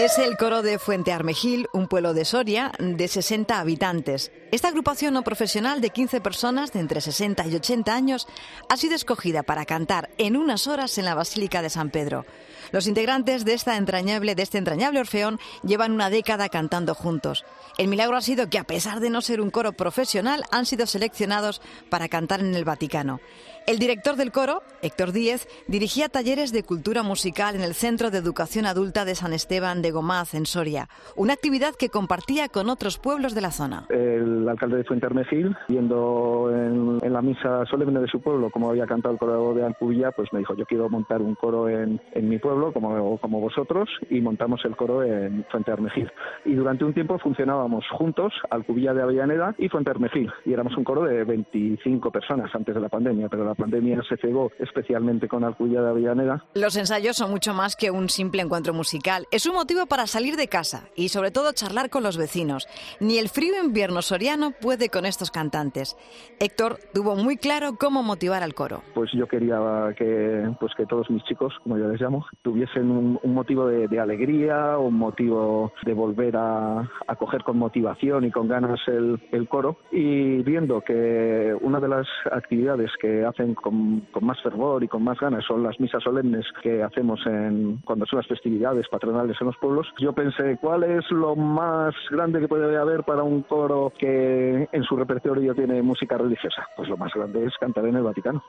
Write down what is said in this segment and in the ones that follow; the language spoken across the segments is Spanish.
Es el coro de Fuente Armejil, un pueblo de Soria de 60 habitantes. Esta agrupación no profesional de 15 personas de entre 60 y 80 años ha sido escogida para cantar en unas horas en la Basílica de San Pedro. Los integrantes de, esta entrañable, de este entrañable orfeón llevan una década cantando juntos. El milagro ha sido que, a pesar de no ser un coro profesional, han sido seleccionados para cantar en el Vaticano. El director del coro, Héctor Díez, dirigía talleres de cultura musical en el Centro de Educación Adulta de San Esteban de Gomaz, en Soria, una actividad que compartía con otros pueblos de la zona. El alcalde de Fuente Armejil, viendo en, la misa solemne de su pueblo como había cantado el coro de Alcubilla, pues me dijo, yo quiero montar un coro en, en mi pueblo, como, como vosotros, y montamos el coro en Fuente Armejil. Y durante un tiempo funcionábamos juntos, Alcubilla de Avellaneda y Fuente Armejil, y éramos un coro de 25 personas antes de la pandemia, pero la pandemia se cegó especialmente con Alcubilla de Avellaneda. Los ensayos son mucho más que un simple encuentro musical. Es un motivo para salir de casa y sobre todo charlar con los vecinos. Ni el frío invierno soriano puede con estos cantantes. Héctor tuvo muy claro cómo motivar al coro. Pues yo quería que, pues que todos mis chicos, como yo les llamo, tuviesen un, motivo de, alegría, un motivo de volver a, a, coger con motivación y con ganas el, el coro. Y viendo que una de las actividades que hace con, más fervor y con más ganas son las misas solemnes que hacemos en, cuando son las festividades patronales en los pueblos. Yo pensé, ¿cuál es lo más grande que puede haber para un coro que en su repertorio tiene música religiosa? Pues lo más grande es cantar en el Vaticano.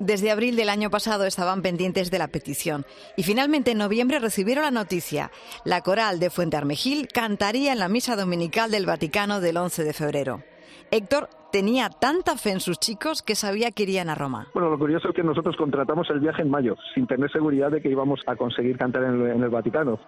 Desde abril del año pasado estaban pendientes de la petición y finalmente en noviembre recibieron la noticia. La coral de Fuente Armejil cantaría en la misa dominical del Vaticano del 11 de febrero. Héctor tenía tanta fe en sus chicos que sabía que irían a Roma. Bueno, lo curioso es que nosotros contratamos el viaje en mayo, sin tener seguridad de que íbamos a conseguir cantar en el, Vaticano.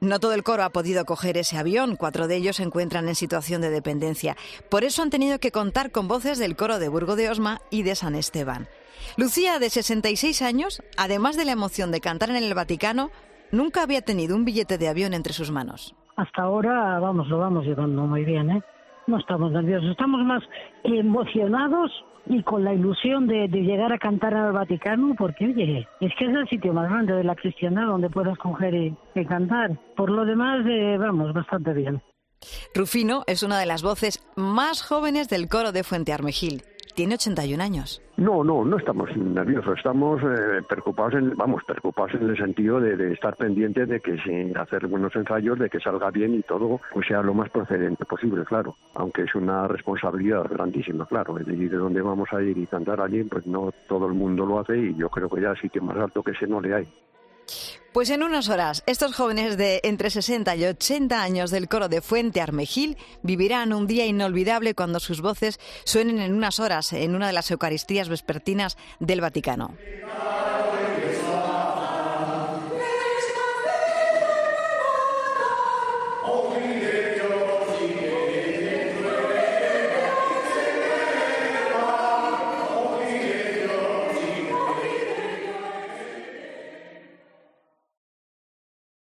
No todo el coro ha podido coger ese avión, cuatro de ellos se encuentran en situación de dependencia. Por eso han tenido que contar con voces del coro de Burgo de Osma y de San Esteban. Lucía, de 66 años, además de la emoción de cantar en el Vaticano, nunca había tenido un billete de avión entre sus manos. Hasta ahora, vamos, lo vamos llevando muy bien, ¿eh? No estamos nerviosos, estamos más emocionados y con la ilusión de, llegar a cantar al Vaticano, porque oye, es que es el sitio más grande de la cristiandad donde puedas coger y, cantar. Por lo demás, eh, vamos, bastante bien. Rufino es una de las voces más jóvenes del coro de Fuente Armejil tiene 81 años. No, no, no estamos nerviosos, estamos eh, preocupados, en, vamos, preocupados en el sentido de, estar pendientes de que sin hacer buenos ensayos, de que salga bien y todo pues sea lo más procedente posible, claro. Aunque es una responsabilidad grandísima, claro. Es decir, de dónde vamos a ir y cantar allí, pues no todo el mundo lo hace y yo creo que ya que más alto que ese no le hay. Pues en unas horas, estos jóvenes de entre 60 y 80 años del coro de Fuente Armejil vivirán un día inolvidable cuando sus voces suenen en unas horas en una de las Eucaristías vespertinas del Vaticano.